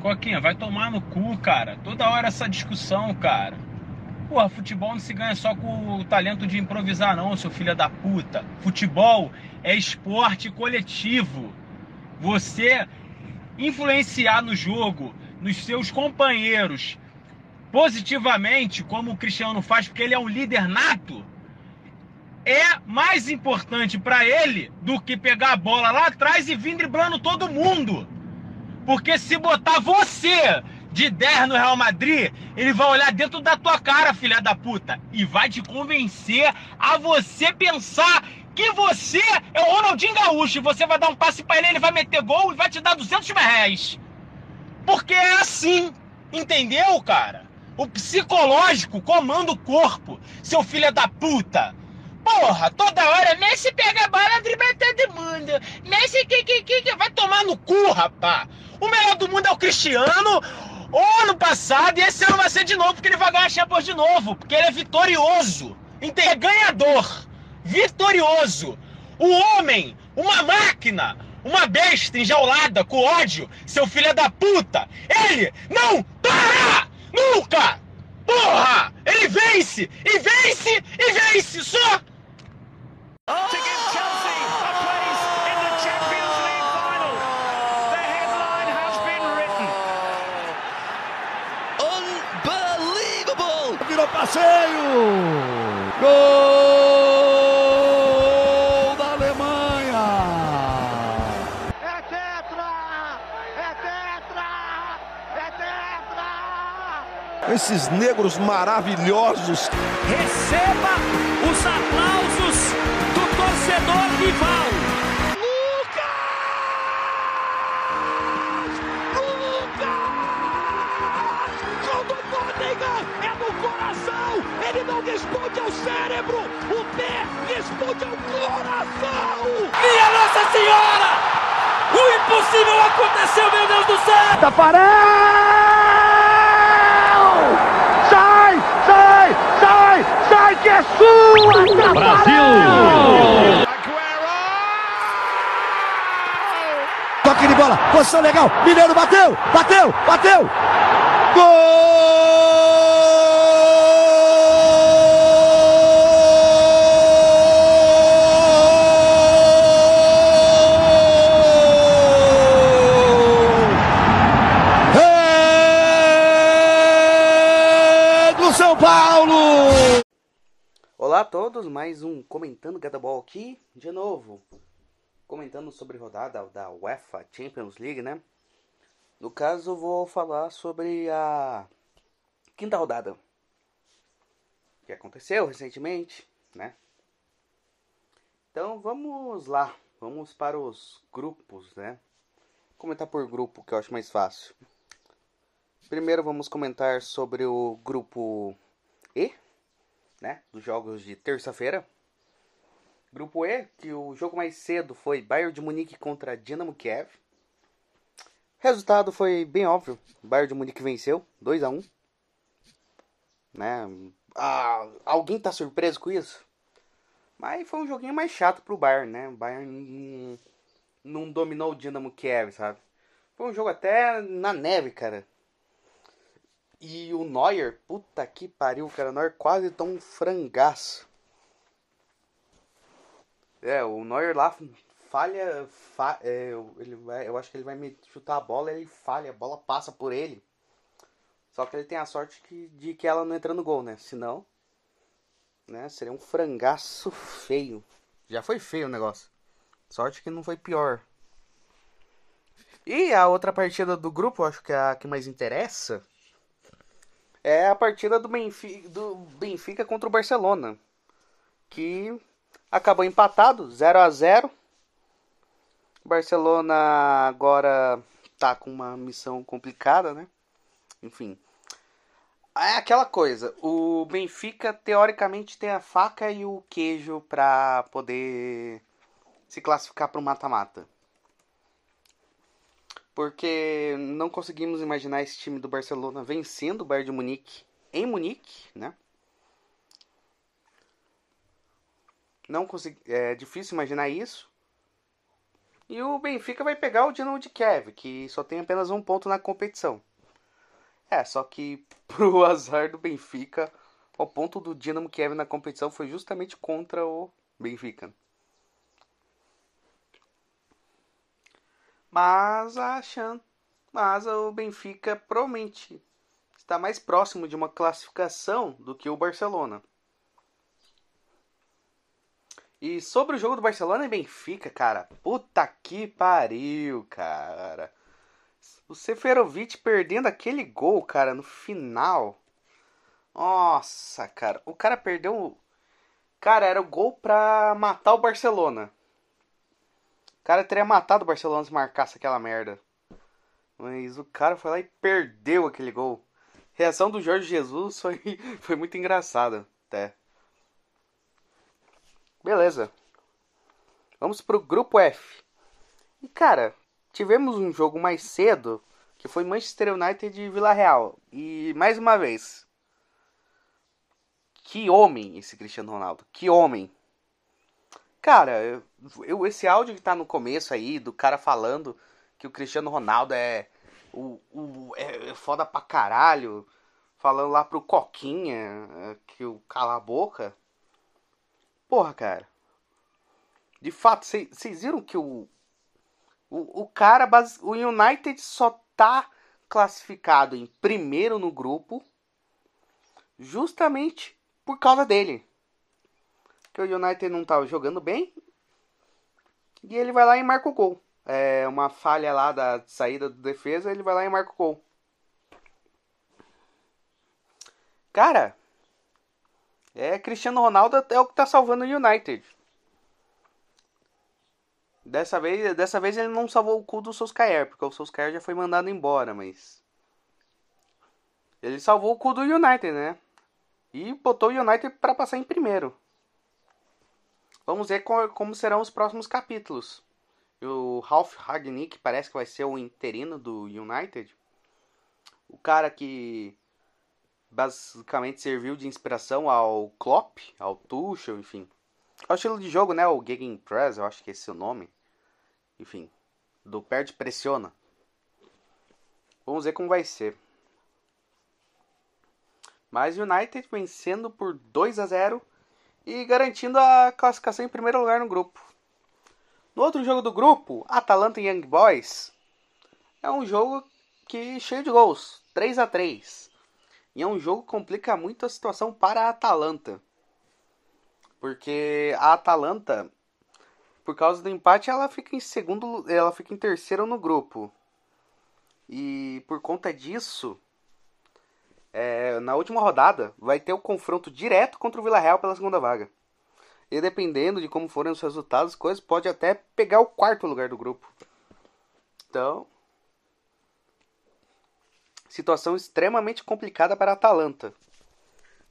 Coquinha, vai tomar no cu, cara. Toda hora essa discussão, cara. Porra, futebol não se ganha só com o talento de improvisar, não, seu filho da puta. Futebol é esporte coletivo. Você influenciar no jogo, nos seus companheiros, positivamente, como o Cristiano faz, porque ele é um líder nato, é mais importante para ele do que pegar a bola lá atrás e vir driblando todo mundo. Porque se botar você de 10 no Real Madrid, ele vai olhar dentro da tua cara, filha da puta, e vai te convencer a você pensar que você é o Ronaldinho Gaúcho e você vai dar um passe para ele, ele vai meter gol e vai te dar 200 mil reais. Porque é assim, entendeu, cara? O psicológico comanda o corpo, seu filho da puta. Porra, toda hora Messi pega a bola, dribla todo mundo. Messi que, que, que, que vai tomar no cu, rapá. O melhor do mundo é o Cristiano. O ano passado e esse ano vai ser de novo, porque ele vai ganhar a Champions de novo, porque ele é vitorioso. É ganhador. Vitorioso. O homem, uma máquina, uma besta enjaulada com ódio, seu filho da puta. Ele não para! Nunca! Porra! Ele vence! E vence! E vence! Só to give Chelsea a place in the Champions League final. The headline has been written. Unbelievable! Virou passeio! Gol da Alemanha! É tetra! É tetra! É tetra! Esses negros maravilhosos. Receba rival. Gol do Tottenham! É no coração! Ele não responde ao cérebro! O pé responde ao coração! Minha Nossa Senhora! O impossível aconteceu, meu Deus do céu! Tafarel! Sai! Sai! Sai! Sai que é sua! Brasil! Bola, posição legal. Mineiro bateu, bateu, bateu. Gol! É do São Paulo! Olá a todos, mais um Comentando Gadaball aqui, de novo, comentando sobre rodada da UEFA Champions League, né? No caso, vou falar sobre a quinta rodada, que aconteceu recentemente, né? Então vamos lá, vamos para os grupos, né? Comentar por grupo, que eu acho mais fácil. Primeiro vamos comentar sobre o grupo E, né, dos jogos de terça-feira. Grupo E, que o jogo mais cedo foi Bayern de Munique contra Dinamo Kiev. Resultado foi bem óbvio. Bayern de Munique venceu, 2 a 1 né? Ah, alguém tá surpreso com isso? Mas foi um joguinho mais chato pro Bayern, né? O Bayern não, não dominou o Dinamo Kiev, sabe? Foi um jogo até na neve, cara. E o Neuer, puta que pariu, cara. O Neuer quase tão um frangaço. É, o Neuer lá falha. Fa é, ele vai, eu acho que ele vai me chutar a bola, ele falha, a bola passa por ele. Só que ele tem a sorte que, de que ela não entra no gol, né? Senão, né, seria um frangaço feio. Já foi feio o negócio. Sorte que não foi pior. E a outra partida do grupo, acho que é a que mais interessa, é a partida do Benfica, do Benfica contra o Barcelona, que acabou empatado, 0 a 0. O Barcelona agora tá com uma missão complicada, né? Enfim. É aquela coisa, o Benfica teoricamente tem a faca e o queijo para poder se classificar para o mata-mata. Porque não conseguimos imaginar esse time do Barcelona vencendo o Bayern de Munique em Munique, né? Não consegui, é difícil imaginar isso. E o Benfica vai pegar o Dinamo de Kiev, que só tem apenas um ponto na competição. É, só que pro azar do Benfica, o ponto do Dinamo Kiev na competição foi justamente contra o Benfica. Mas a Chan, mas o Benfica provavelmente está mais próximo de uma classificação do que o Barcelona. E sobre o jogo do Barcelona e Benfica, cara, puta que pariu, cara. O Seferovic perdendo aquele gol, cara, no final. Nossa, cara, o cara perdeu. Cara, era o gol pra matar o Barcelona. O cara teria matado o Barcelona se marcasse aquela merda. Mas o cara foi lá e perdeu aquele gol. A reação do Jorge Jesus foi, foi muito engraçada, até. Beleza. Vamos pro grupo F. E cara, tivemos um jogo mais cedo que foi Manchester United e Vila Real. E mais uma vez, que homem esse Cristiano Ronaldo. Que homem. Cara, eu, eu, esse áudio que tá no começo aí, do cara falando que o Cristiano Ronaldo é o, o é, é foda pra caralho, falando lá pro Coquinha é, que o cala a boca. Porra, cara. De fato, vocês viram que o, o, o cara, o United só tá classificado em primeiro no grupo justamente por causa dele que o United não estava jogando bem. E ele vai lá e marca o gol. É uma falha lá da saída do defesa, ele vai lá e marca o gol. Cara, é Cristiano Ronaldo é o que tá salvando o United. Dessa vez, dessa vez ele não salvou o cu do Solskjaer, porque o Solskjaer já foi mandado embora, mas ele salvou o cu do United, né? E botou o United para passar em primeiro. Vamos ver como serão os próximos capítulos. O Ralph Ragnick parece que vai ser o interino do United. O cara que basicamente serviu de inspiração ao Klopp, ao Tuchel, enfim. É o estilo de jogo, né? O Gegenpress, eu acho que esse é o nome. Enfim, do perde pressiona. Vamos ver como vai ser. Mas o United vencendo por 2 a 0 e garantindo a classificação em primeiro lugar no grupo. No outro jogo do grupo, Atalanta e Young Boys, é um jogo que cheio de gols, 3 a 3 E é um jogo que complica muito a situação para a Atalanta. Porque a Atalanta, por causa do empate, ela fica em segundo, ela fica em terceiro no grupo. E por conta disso, é, na última rodada, vai ter o confronto direto contra o Vila Real pela segunda vaga. E dependendo de como forem os resultados, coisas pode até pegar o quarto lugar do grupo. Então, situação extremamente complicada para a Atalanta.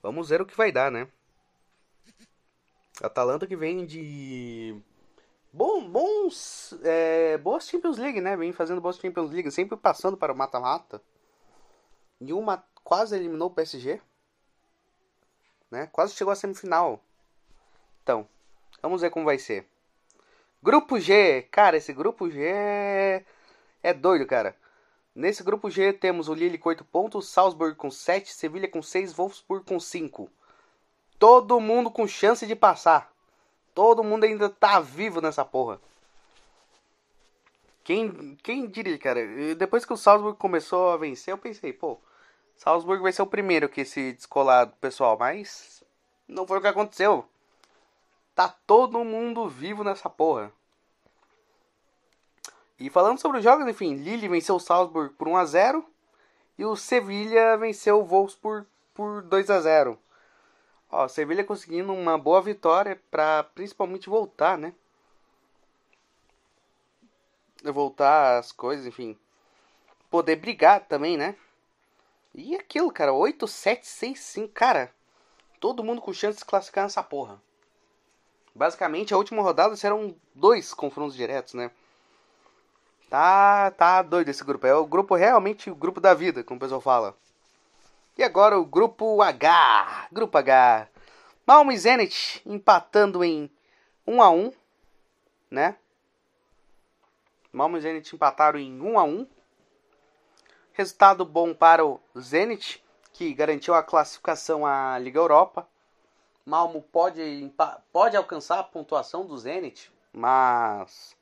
Vamos ver o que vai dar, né? Atalanta que vem de bom, bons, é, boas Champions League, né? Vem fazendo boas Champions League, sempre passando para o mata-mata. E uma quase eliminou o PSG. Né? Quase chegou à semifinal. Então, vamos ver como vai ser. Grupo G, cara, esse grupo G é, é doido, cara. Nesse grupo G temos o Lille com 8 pontos, Salzburg com 7, Sevilha com 6, Wolfsburg com 5. Todo mundo com chance de passar. Todo mundo ainda tá vivo nessa porra. Quem, quem diria, cara? Depois que o Salzburg começou a vencer, eu pensei, pô, Salzburg vai ser o primeiro que se descolar do pessoal, mas não foi o que aconteceu. Tá todo mundo vivo nessa porra. E falando sobre os jogos, enfim, Lille venceu o Salzburg por 1 a 0 e o Sevilha venceu o Wolfsburg por 2 a 0. Ó, o Sevilha conseguindo uma boa vitória para principalmente voltar, né? Voltar as coisas, enfim. Poder brigar também, né? E aquilo, cara, 8, 7, 6, 5, cara. Todo mundo com chance de se classificar nessa porra. Basicamente, a última rodada serão dois confrontos diretos, né? Tá, tá doido esse grupo. É o grupo realmente o grupo da vida, como o pessoal fala. E agora o grupo H. Grupo H. Malmo e Zenit empatando em 1 a 1, né? Malmo e Zenit empataram em 1 a 1. Resultado bom para o Zenit, que garantiu a classificação à Liga Europa. Malmo pode, pode alcançar a pontuação do Zenit, mas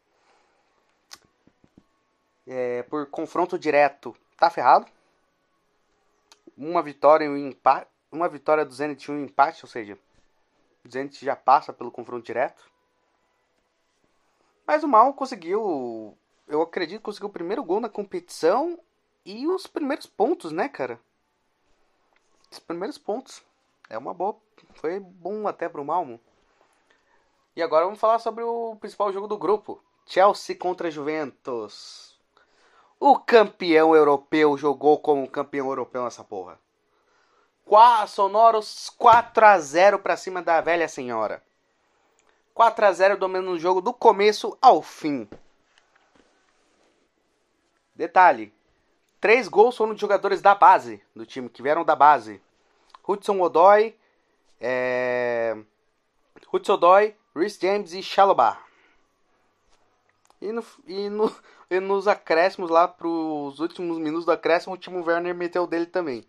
é, por confronto direto tá ferrado. Uma vitória e um empate, uma vitória do Zenit e um empate, ou seja, o Zenit já passa pelo confronto direto. Mas o Malmo conseguiu, eu acredito, conseguiu o primeiro gol na competição e os primeiros pontos, né, cara? Os primeiros pontos. É uma boa, foi bom até pro Malmo. E agora vamos falar sobre o principal jogo do grupo, Chelsea contra Juventus. O campeão europeu jogou como campeão europeu nessa porra. Qua, sonoros 4 a 0 para cima da velha senhora. 4 a 0 dominando o jogo do começo ao fim. Detalhe: três gols foram de jogadores da base do time que vieram da base. Hudson Odoi, é... Hudson Odoi, Rhys James e Shalobah. E, no, e, no, e nos acréscimos lá pros últimos minutos do acréscimo, o Timo Werner meteu dele também.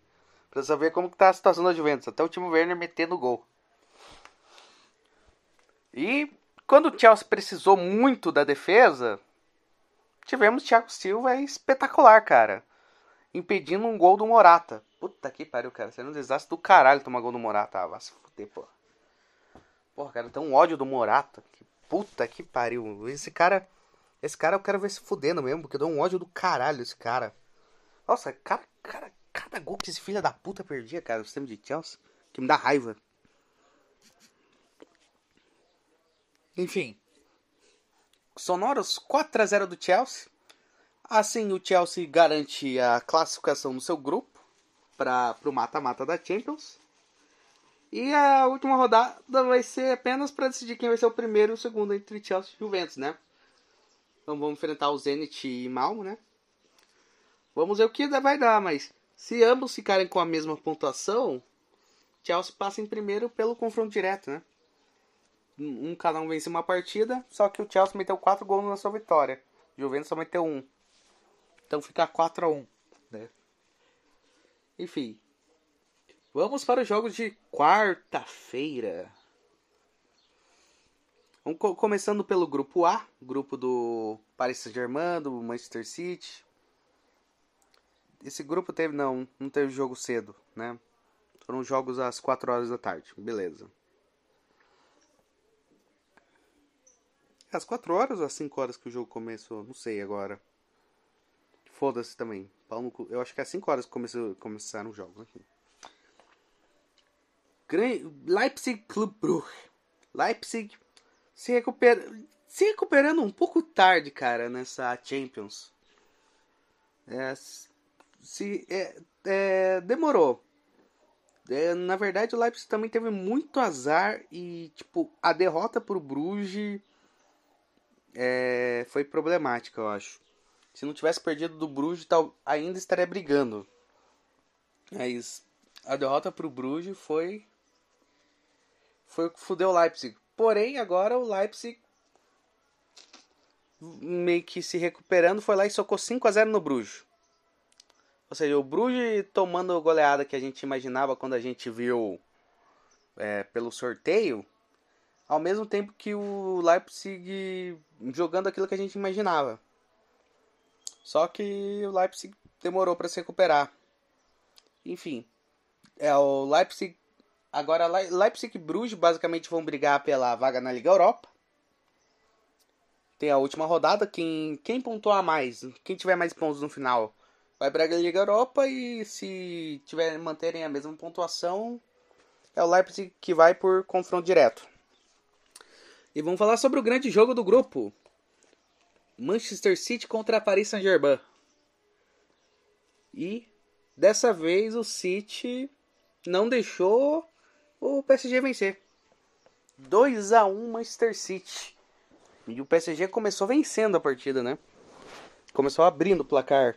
Pra saber como que tá a situação da Juventus. Até o Timo Werner metendo gol. E quando o Chelsea precisou muito da defesa, tivemos Thiago Silva espetacular, cara. Impedindo um gol do Morata. Puta que pariu, cara. Seria um desastre do caralho tomar gol do Morata. Ah, vai se fuder, porra. Porra, cara, tem um ódio do Morata. Que puta que pariu. Esse cara. Esse cara eu quero ver se fudendo mesmo, porque eu dou um ódio do caralho esse cara. Nossa, cara, cara, cada gol que esse filho da puta perdia, cara, o sistema de Chelsea, que me dá raiva. Enfim. Sonoros 4 a 0 do Chelsea. Assim, o Chelsea garante a classificação no seu grupo para o mata-mata da Champions. E a última rodada vai ser apenas para decidir quem vai ser o primeiro e o segundo entre Chelsea e Juventus, né? Então vamos enfrentar o Zenit e Malmo, né? Vamos ver o que vai dar, mas se ambos ficarem com a mesma pontuação, Chelsea passa em primeiro pelo confronto direto, né? um cada um vence uma partida, só que o Chelsea meteu 4 gols na sua vitória. O Juventus só meteu 1. Então fica 4 a 1, né? Enfim. Vamos para os jogos de quarta-feira. Vamos co começando pelo grupo A, grupo do Paris Saint-Germain, do Manchester City. Esse grupo teve não, não teve jogo cedo, né? Foram jogos às 4 horas da tarde. Beleza. Às 4 horas ou às 5 horas que o jogo começou? Não sei agora. Foda-se também. Eu acho que é às 5 horas começou, começaram os jogos aqui. Leipzig Club Brugge. Leipzig se, se recuperando um pouco tarde, cara, nessa Champions. É, se, é, é, demorou. É, na verdade, o Leipzig também teve muito azar e, tipo, a derrota pro Bruges é, foi problemática, eu acho. Se não tivesse perdido do Bruges, tal, ainda estaria brigando. Mas a derrota pro Bruges foi foi o que fudeu o Leipzig. Porém, agora o Leipzig meio que se recuperando, foi lá e socou 5 a 0 no Bruges. Ou seja, o Bruges tomando a goleada que a gente imaginava quando a gente viu é, pelo sorteio, ao mesmo tempo que o Leipzig jogando aquilo que a gente imaginava. Só que o Leipzig demorou para se recuperar. Enfim, é o Leipzig agora Leipzig e Bruges basicamente vão brigar pela vaga na Liga Europa. Tem a última rodada, quem quem pontuar mais, quem tiver mais pontos no final, vai para a Liga Europa e se tiver manterem a mesma pontuação, é o Leipzig que vai por confronto direto. E vamos falar sobre o grande jogo do grupo. Manchester City contra Paris Saint-Germain. E dessa vez o City não deixou o PSG vencer. 2 a 1 Manchester City. E o PSG começou vencendo a partida, né? Começou abrindo o placar.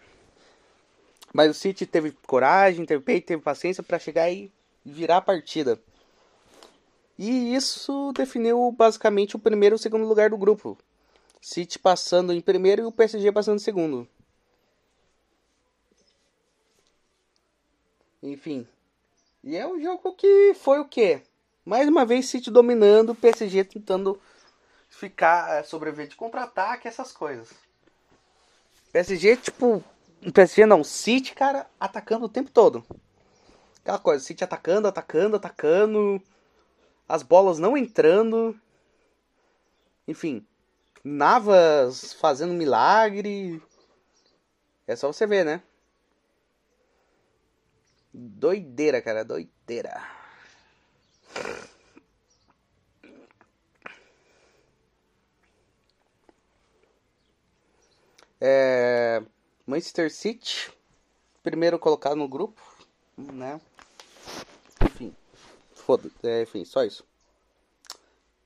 Mas o City teve coragem, teve peito, teve paciência para chegar e virar a partida. E isso definiu basicamente o primeiro e o segundo lugar do grupo. City passando em primeiro e o PSG passando em segundo. Enfim. E é um jogo que foi o quê? Mais uma vez City dominando, PSG tentando ficar, é, sobreviver de contra-ataque, essas coisas. PSG, tipo, PSG não, City, cara, atacando o tempo todo. Aquela coisa, City atacando, atacando, atacando. As bolas não entrando. Enfim, Navas fazendo milagre. É só você ver, né? Doideira, cara, doideira. É, Manchester City, primeiro colocado no grupo, né? Enfim, foda, é, enfim, só isso.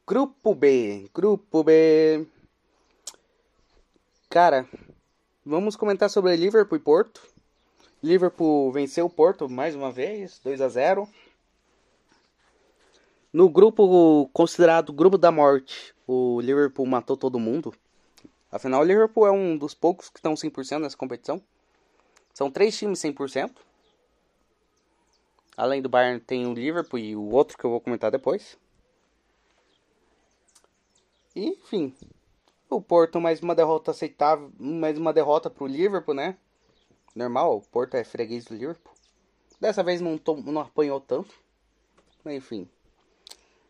Grupo B, grupo B. Cara, vamos comentar sobre Liverpool e Porto. Liverpool venceu o Porto mais uma vez, 2 a 0. No grupo considerado grupo da morte, o Liverpool matou todo mundo. Afinal, o Liverpool é um dos poucos que estão 100% nessa competição. São três times 100%. Além do Bayern, tem o Liverpool e o outro que eu vou comentar depois. E, enfim, o Porto mais uma derrota aceitável, mais uma derrota pro Liverpool, né? Normal, o Porto é freguês do Liverpool. Dessa vez não, tom, não apanhou tanto. Enfim.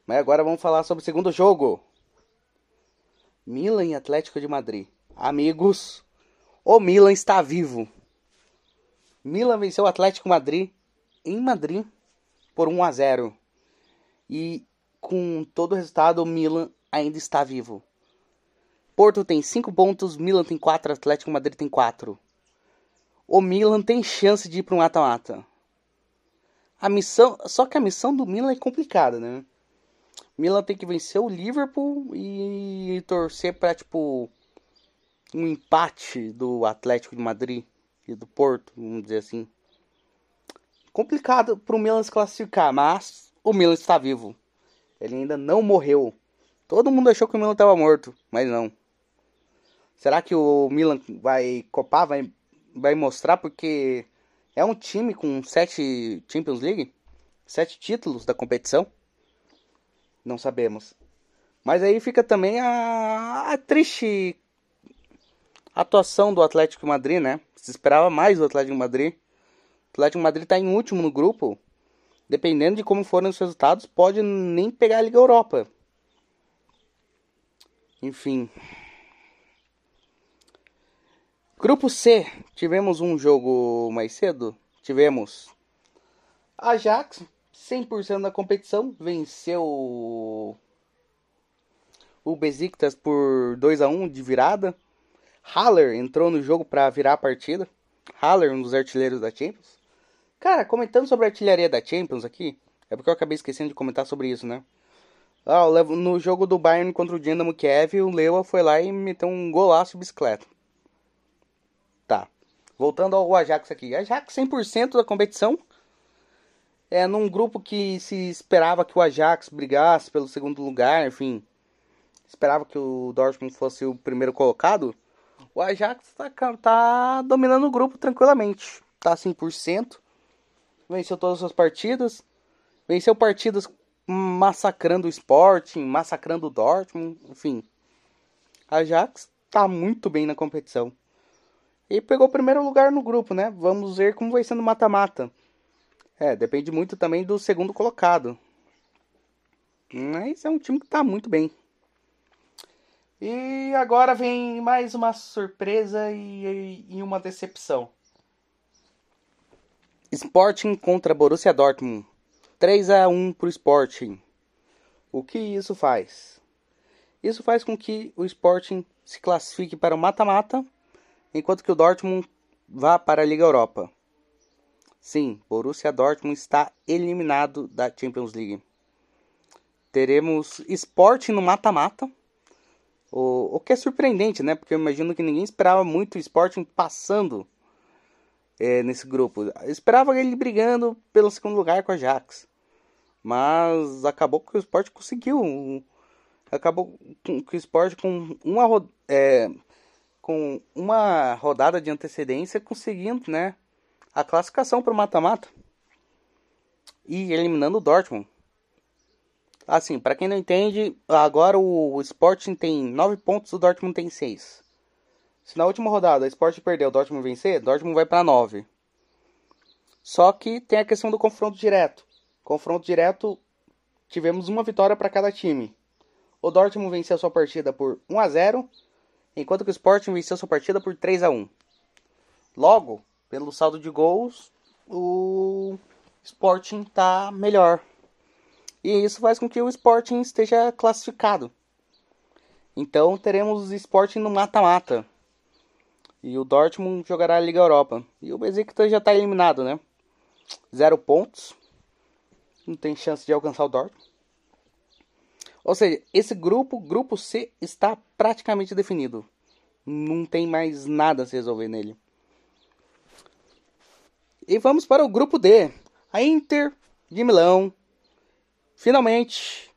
Mas agora vamos falar sobre o segundo jogo. Milan e Atlético de Madrid. Amigos, o Milan está vivo. Milan venceu o Atlético Madrid em Madrid por 1 a 0. E com todo o resultado, o Milan ainda está vivo. Porto tem 5 pontos, Milan tem 4, Atlético Madrid tem 4. O Milan tem chance de ir para um mata-mata. A missão, só que a missão do Milan é complicada, né? Milan tem que vencer o Liverpool e torcer para tipo um empate do Atlético de Madrid e do Porto, vamos dizer assim. Complicado para o Milan se classificar, mas o Milan está vivo. Ele ainda não morreu. Todo mundo achou que o Milan estava morto, mas não. Será que o Milan vai copar, vai, vai mostrar porque é um time com sete Champions League, sete títulos da competição? Não sabemos. Mas aí fica também a, a triste atuação do Atlético Madrid, né? Se esperava mais do Atlético Madrid. O Atlético Madrid está em último no grupo. Dependendo de como forem os resultados, pode nem pegar a Liga Europa. Enfim. Grupo C, tivemos um jogo mais cedo. Tivemos Ajax 100% da competição, venceu o Besiktas por 2 a 1 de virada. Haller entrou no jogo para virar a partida. Haller, um dos artilheiros da Champions. Cara, comentando sobre a artilharia da Champions aqui, é porque eu acabei esquecendo de comentar sobre isso, né? Ah, no jogo do Bayern contra o Dinamo Kiev, o Lewa foi lá e meteu um golaço de bicicleta. Voltando ao Ajax aqui. Ajax 100% da competição é, num grupo que se esperava que o Ajax brigasse pelo segundo lugar, enfim, esperava que o Dortmund fosse o primeiro colocado, o Ajax tá, tá dominando o grupo tranquilamente. Tá 100%, venceu todas as partidas, venceu partidas massacrando o Sporting, massacrando o Dortmund, enfim. Ajax tá muito bem na competição. E pegou o primeiro lugar no grupo, né? Vamos ver como vai sendo mata-mata. É, depende muito também do segundo colocado. Mas é um time que tá muito bem. E agora vem mais uma surpresa e, e uma decepção. Sporting contra Borussia Dortmund. 3 a 1 pro Sporting. O que isso faz? Isso faz com que o Sporting se classifique para o mata-mata, enquanto que o Dortmund vá para a Liga Europa. Sim, Borussia Dortmund está eliminado da Champions League. Teremos Sport no mata-mata. O, o que é surpreendente, né? Porque eu imagino que ninguém esperava muito o Sporting passando é, nesse grupo. Esperava ele brigando pelo segundo lugar com a Ajax. Mas acabou que o Sport conseguiu acabou com o Sport com uma, é, com uma rodada de antecedência conseguindo né, a classificação para o mata-mata e eliminando o Dortmund. Assim, para quem não entende, agora o Sporting tem 9 pontos, o Dortmund tem 6. Se na última rodada o Sporting perder, o Dortmund vencer, o Dortmund vai para 9. Só que tem a questão do confronto direto. Confronto direto, tivemos uma vitória para cada time. O Dortmund venceu sua partida por 1 a 0, enquanto que o Sporting venceu sua partida por 3 a 1. Logo, pelo saldo de gols, o Sporting está melhor. E isso faz com que o Sporting esteja classificado. Então teremos o Sporting no mata-mata. E o Dortmund jogará a Liga Europa. E o Besiktas já está eliminado, né? Zero pontos. Não tem chance de alcançar o Dortmund. Ou seja, esse grupo, grupo C, está praticamente definido. Não tem mais nada a se resolver nele. E vamos para o grupo D. A Inter de Milão finalmente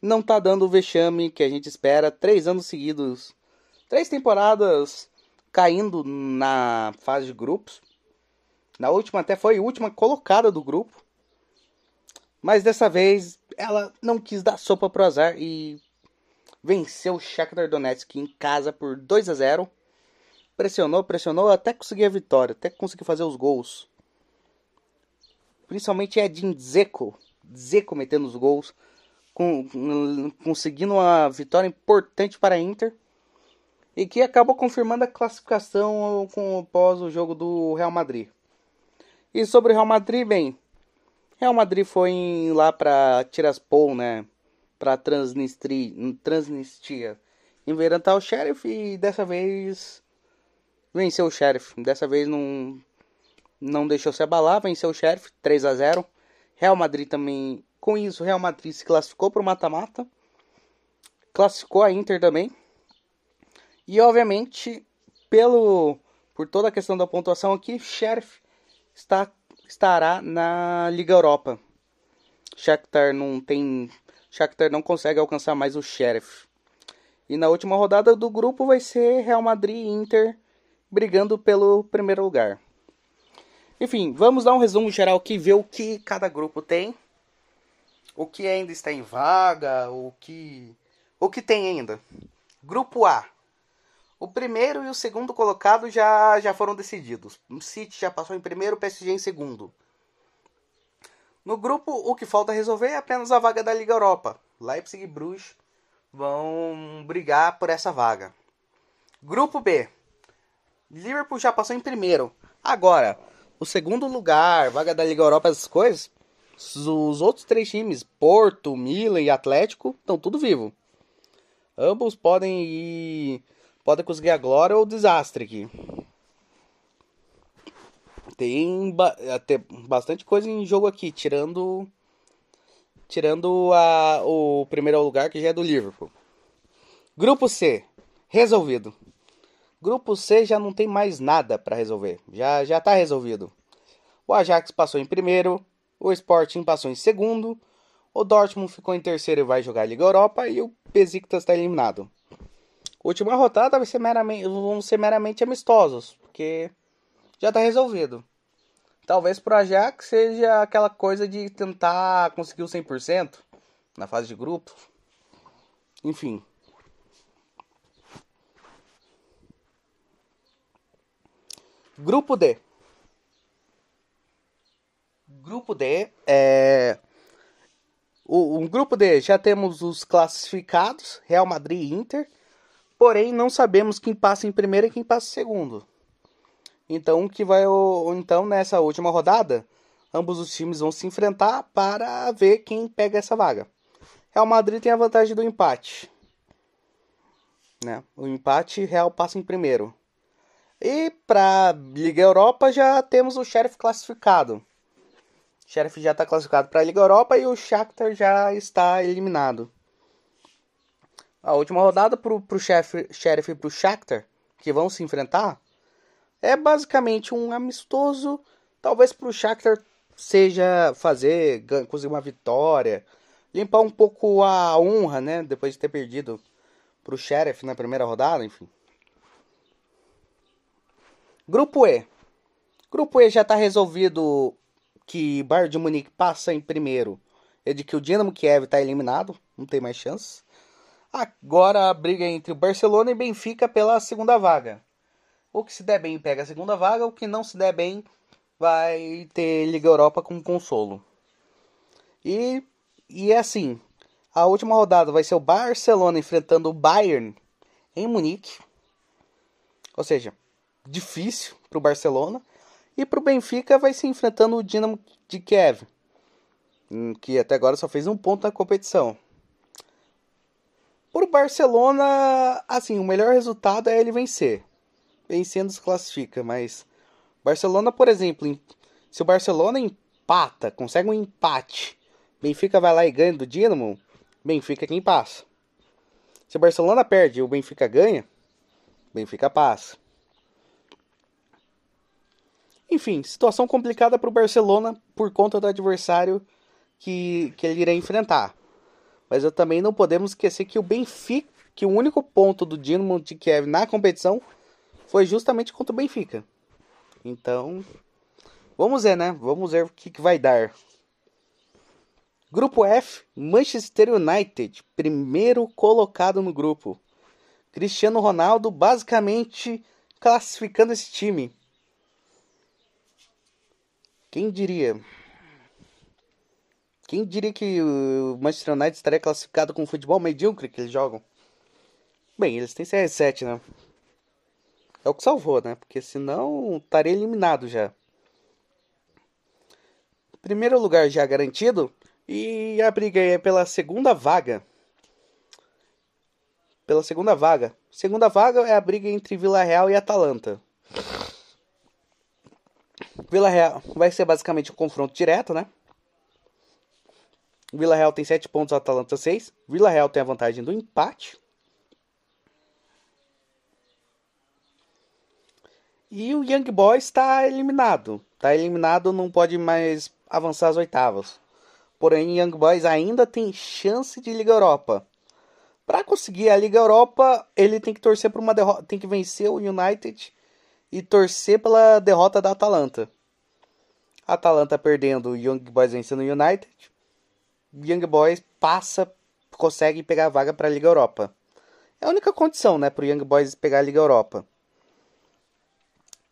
não está dando o vexame que a gente espera. Três anos seguidos, três temporadas caindo na fase de grupos. Na última até foi a última colocada do grupo. Mas dessa vez ela não quis dar sopa pro azar e venceu o Shakhtar Donetsk em casa por 2 a 0. Pressionou, pressionou até conseguir a vitória, até conseguir fazer os gols. Principalmente Edin Dzeko, Dzeko metendo os gols, com, conseguindo uma vitória importante para a Inter e que acabou confirmando a classificação com após o jogo do Real Madrid. E sobre o Real Madrid, bem, Real Madrid foi lá para Tiraspol, né? Para Transnistria, Transnistia, enverantar o Sheriff e dessa vez venceu o Sheriff. Dessa vez não não deixou se abalar, venceu o Sheriff 3 a 0. Real Madrid também, com isso, Real Madrid se classificou para o mata-mata. Classificou a Inter também. E obviamente, pelo por toda a questão da pontuação aqui, Sheriff está estará na Liga Europa. Shakhtar não tem, Shakhtar não consegue alcançar mais o Sheriff. E na última rodada do grupo vai ser Real Madrid e Inter brigando pelo primeiro lugar. Enfim, vamos dar um resumo geral aqui, ver o que cada grupo tem, o que ainda está em vaga, o que o que tem ainda. Grupo A. O primeiro e o segundo colocado já, já foram decididos. O City já passou em primeiro, o PSG em segundo. No grupo, o que falta resolver é apenas a vaga da Liga Europa. Leipzig e Bruges vão brigar por essa vaga. Grupo B. Liverpool já passou em primeiro. Agora, o segundo lugar, vaga da Liga Europa, essas coisas, os outros três times, Porto, Milan e Atlético, estão tudo vivo. Ambos podem ir pode conseguir a glória ou o desastre aqui. Tem ba até bastante coisa em jogo aqui, tirando tirando a, o primeiro lugar que já é do Liverpool. Grupo C, resolvido. Grupo C já não tem mais nada para resolver. Já já tá resolvido. O Ajax passou em primeiro, o Sporting passou em segundo, o Dortmund ficou em terceiro e vai jogar a Liga Europa e o Besiktas está eliminado. Última rodada vai ser meramente, vão ser meramente amistosos, porque já está resolvido. Talvez pro Ajax seja aquela coisa de tentar conseguir o 100% na fase de grupo. Enfim. Grupo D. Grupo D é o, o grupo D já temos os classificados, Real Madrid e Inter. Porém, não sabemos quem passa em primeiro e quem passa em segundo. Então, que vai então nessa última rodada, ambos os times vão se enfrentar para ver quem pega essa vaga. Real Madrid tem a vantagem do empate. Né? O empate Real passa em primeiro. E para Liga Europa já temos o Sheriff classificado. O Sheriff já está classificado para a Liga Europa e o Shakhtar já está eliminado a última rodada pro, pro Sheriff, e pro Shakhtar, que vão se enfrentar, é basicamente um amistoso. Talvez pro Shakhtar seja fazer, conseguir uma vitória, limpar um pouco a honra, né? Depois de ter perdido pro Sheriff na primeira rodada, enfim. Grupo E. Grupo E já está resolvido que Bayern de Munique passa em primeiro e de que o Dinamo Kiev está eliminado, não tem mais chance. Agora a briga entre o Barcelona e Benfica pela segunda vaga. O que se der bem pega a segunda vaga, o que não se der bem vai ter Liga Europa com consolo. E, e é assim, a última rodada vai ser o Barcelona enfrentando o Bayern em Munique. Ou seja, difícil para o Barcelona. E para o Benfica vai se enfrentando o Dinamo de Kiev, que até agora só fez um ponto na competição. Para o Barcelona, assim, o melhor resultado é ele vencer. Vencendo se classifica, mas Barcelona, por exemplo, se o Barcelona empata, consegue um empate, Benfica vai lá e ganha do Dinamo, Benfica é quem passa. Se o Barcelona perde e o Benfica ganha, Benfica passa. Enfim, situação complicada para o Barcelona por conta do adversário que, que ele irá enfrentar. Mas eu também não podemos esquecer que o Benfica, que o único ponto do Dinamo de Kiev na competição foi justamente contra o Benfica. Então, vamos ver, né? Vamos ver o que, que vai dar. Grupo F, Manchester United, primeiro colocado no grupo. Cristiano Ronaldo basicamente classificando esse time. Quem diria? Quem diria que o Manchester United estaria classificado com o futebol medíocre que eles jogam? Bem, eles têm CR7, né? É o que salvou, né? Porque senão estaria eliminado já. Primeiro lugar já garantido. E a briga é pela segunda vaga. Pela segunda vaga. Segunda vaga é a briga entre Vila Real e Atalanta. Vila Real vai ser basicamente um confronto direto, né? Vila Real tem 7 pontos, Atalanta 6. Vila Real tem a vantagem do empate. E o Young Boys está eliminado. Está eliminado, não pode mais avançar as oitavas. Porém, Young Boys ainda tem chance de Liga Europa. Para conseguir a Liga Europa, ele tem que torcer por uma derrota, tem que vencer o United e torcer pela derrota da Atalanta. Atalanta perdendo, Young Boys vencendo o United. Young Boys passa, consegue pegar a vaga para a Liga Europa. É a única condição, né, para o Young Boys pegar a Liga Europa.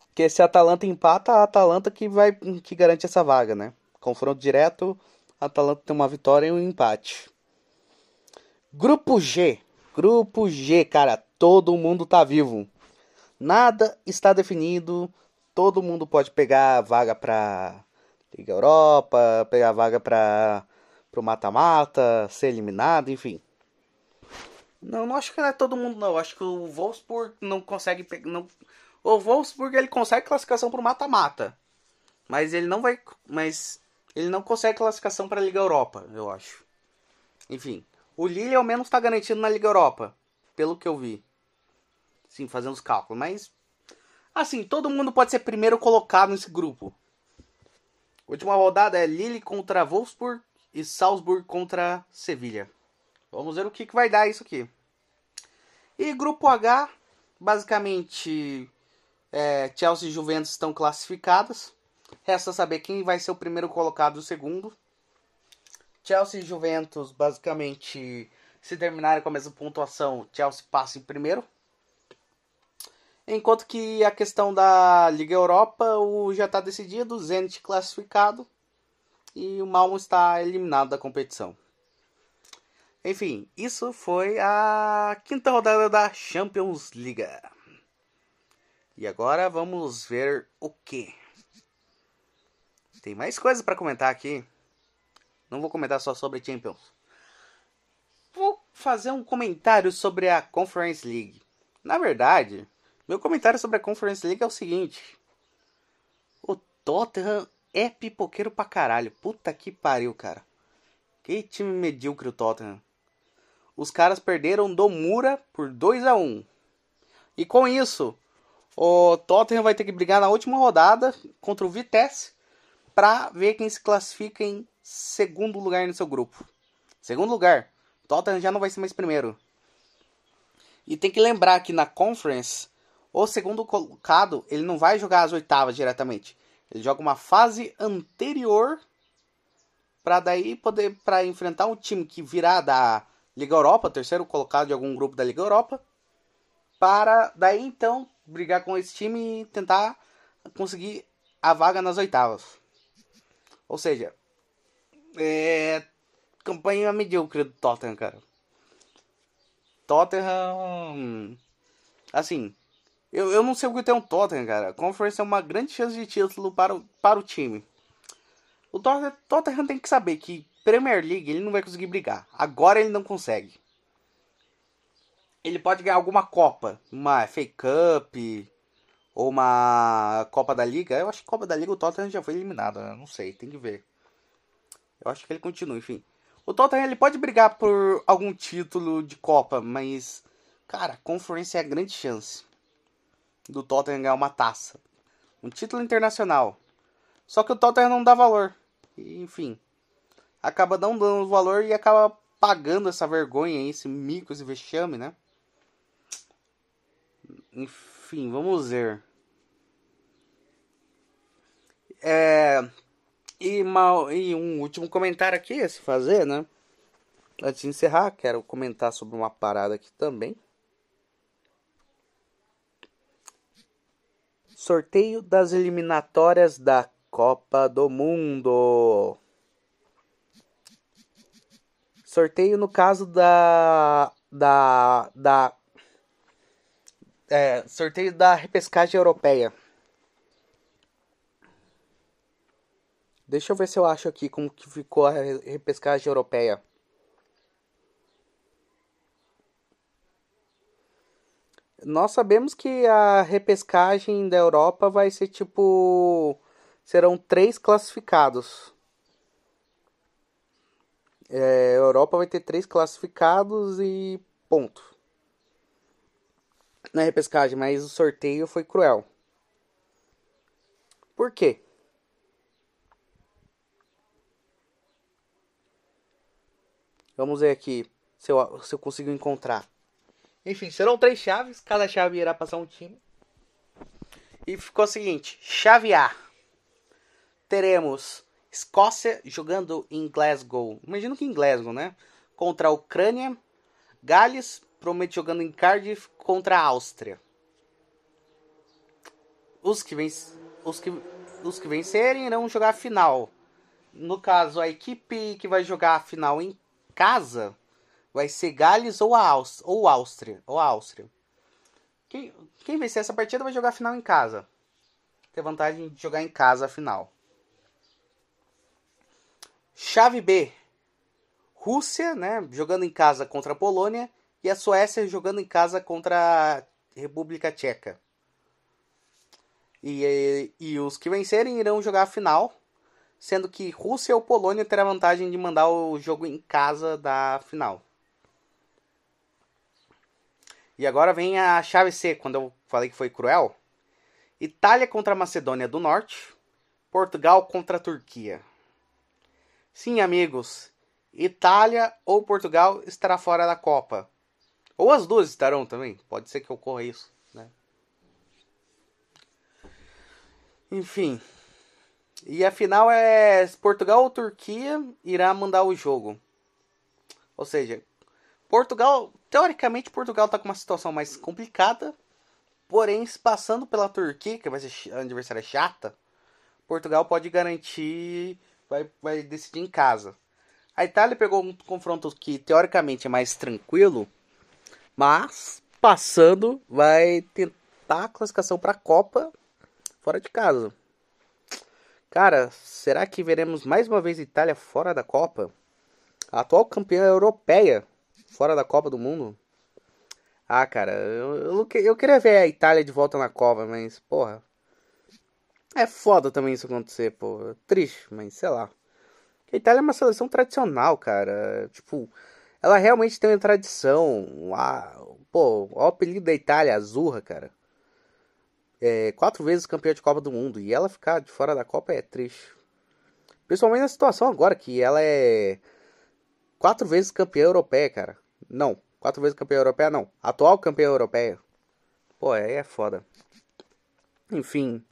Porque se a Atalanta empata, a Atalanta que vai que garante essa vaga, né? Confronto direto, a Atalanta tem uma vitória e um empate. Grupo G. Grupo G, cara, todo mundo tá vivo. Nada está definido. Todo mundo pode pegar a vaga para Liga Europa, pegar a vaga para pro mata-mata, ser eliminado, enfim. Não, não acho que não é todo mundo não. Acho que o Wolfsburg não consegue não o Wolfsburg ele consegue classificação pro mata-mata. Mas ele não vai, mas ele não consegue classificação para a Liga Europa, eu acho. Enfim, o Lille ao menos está garantido na Liga Europa, pelo que eu vi. Sim, fazendo os cálculos, mas assim, todo mundo pode ser primeiro colocado nesse grupo. Última rodada é Lille contra Wolfsburg e Salzburg contra Sevilha. Vamos ver o que, que vai dar isso aqui. E grupo H, basicamente, é, Chelsea e Juventus estão classificadas. Resta saber quem vai ser o primeiro colocado e o segundo. Chelsea e Juventus, basicamente, se terminarem com a mesma pontuação, Chelsea passa em primeiro. Enquanto que a questão da Liga Europa o, já está decidido, Zenit classificado e o Malmo está eliminado da competição. Enfim, isso foi a quinta rodada da Champions League. E agora vamos ver o que. Tem mais coisas para comentar aqui. Não vou comentar só sobre Champions. Vou fazer um comentário sobre a Conference League. Na verdade, meu comentário sobre a Conference League é o seguinte: o Tottenham é pipoqueiro pra caralho. Puta que pariu, cara. Que time medíocre o Tottenham. Os caras perderam do Mura por 2 a 1 E com isso, o Tottenham vai ter que brigar na última rodada contra o Vitesse para ver quem se classifica em segundo lugar no seu grupo. Segundo lugar. Tottenham já não vai ser mais primeiro. E tem que lembrar que na Conference, o segundo colocado, ele não vai jogar as oitavas diretamente. Ele joga uma fase anterior para daí poder para enfrentar um time que virá da Liga Europa, terceiro colocado de algum grupo da Liga Europa, para daí então brigar com esse time e tentar conseguir a vaga nas oitavas. Ou seja, é campanha medíocre do Tottenham, cara. Tottenham. Assim, eu, eu não sei o que tem um Tottenham, cara. Conference é uma grande chance de título para o, para o time. O Tottenham, Tottenham tem que saber que Premier League ele não vai conseguir brigar. Agora ele não consegue. Ele pode ganhar alguma Copa, uma FA Cup ou uma Copa da Liga. Eu acho que Copa da Liga o Tottenham já foi eliminado, né? não sei, tem que ver. Eu acho que ele continua, enfim. O Tottenham ele pode brigar por algum título de Copa, mas, cara, Conference é a grande chance do Tottenham ganhar uma taça. Um título internacional. Só que o Tottenham não dá valor. enfim, acaba não dando valor e acaba pagando essa vergonha, esse mico, esse vexame, né? Enfim, vamos ver. É, e, mal, e um último comentário aqui a se fazer, né? Antes de encerrar, quero comentar sobre uma parada aqui também. Sorteio das eliminatórias da Copa do Mundo. Sorteio no caso da da da é, sorteio da repescagem europeia. Deixa eu ver se eu acho aqui como que ficou a repescagem europeia. Nós sabemos que a repescagem da Europa vai ser tipo. Serão três classificados. É, a Europa vai ter três classificados e ponto. Na repescagem, mas o sorteio foi cruel. Por quê? Vamos ver aqui se eu, se eu consigo encontrar. Enfim, serão três chaves. Cada chave irá passar um time. E ficou o seguinte: chave A. Teremos Escócia jogando em Glasgow. Imagino que em Glasgow, né? Contra a Ucrânia. Gales promete jogando em Cardiff contra a Áustria. Os que, venc os que, os que vencerem irão jogar a final. No caso, a equipe que vai jogar a final em casa vai ser Gales ou a Áustria, ou Áustria, ou Áustria. Quem, quem vencer essa partida vai jogar a final em casa. Tem vantagem de jogar em casa a final. Chave B. Rússia, né, jogando em casa contra a Polônia e a Suécia jogando em casa contra a República Tcheca. E, e, e os que vencerem irão jogar a final sendo que Rússia ou Polônia terá vantagem de mandar o jogo em casa da final. E agora vem a chave C, quando eu falei que foi cruel. Itália contra Macedônia do Norte, Portugal contra Turquia. Sim, amigos, Itália ou Portugal estará fora da Copa. Ou as duas estarão também, pode ser que ocorra isso, né? Enfim, e a final é Portugal ou Turquia irá mandar o jogo. Ou seja, Portugal, teoricamente Portugal está com uma situação mais complicada, porém passando pela Turquia, que vai ser a adversária chata, Portugal pode garantir, vai, vai decidir em casa. A Itália pegou um confronto que teoricamente é mais tranquilo, mas passando vai tentar a classificação para a Copa fora de casa. Cara, será que veremos mais uma vez Itália fora da Copa? A atual campeã europeia fora da Copa do Mundo? Ah, cara, eu, eu, eu queria ver a Itália de volta na Copa, mas, porra. É foda também isso acontecer, pô. Triste, mas sei lá. A Itália é uma seleção tradicional, cara. Tipo, ela realmente tem uma tradição. A, pô, o apelido da Itália, Azurra, cara é, quatro vezes campeã de Copa do Mundo e ela ficar de fora da Copa é triste. Principalmente na situação agora que ela é quatro vezes campeã europeia, cara. Não, quatro vezes campeã europeia não. Atual campeã europeia. Pô, aí é foda. Enfim.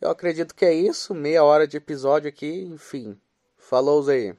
Eu acredito que é isso. Meia hora de episódio aqui. Enfim. Falou aí.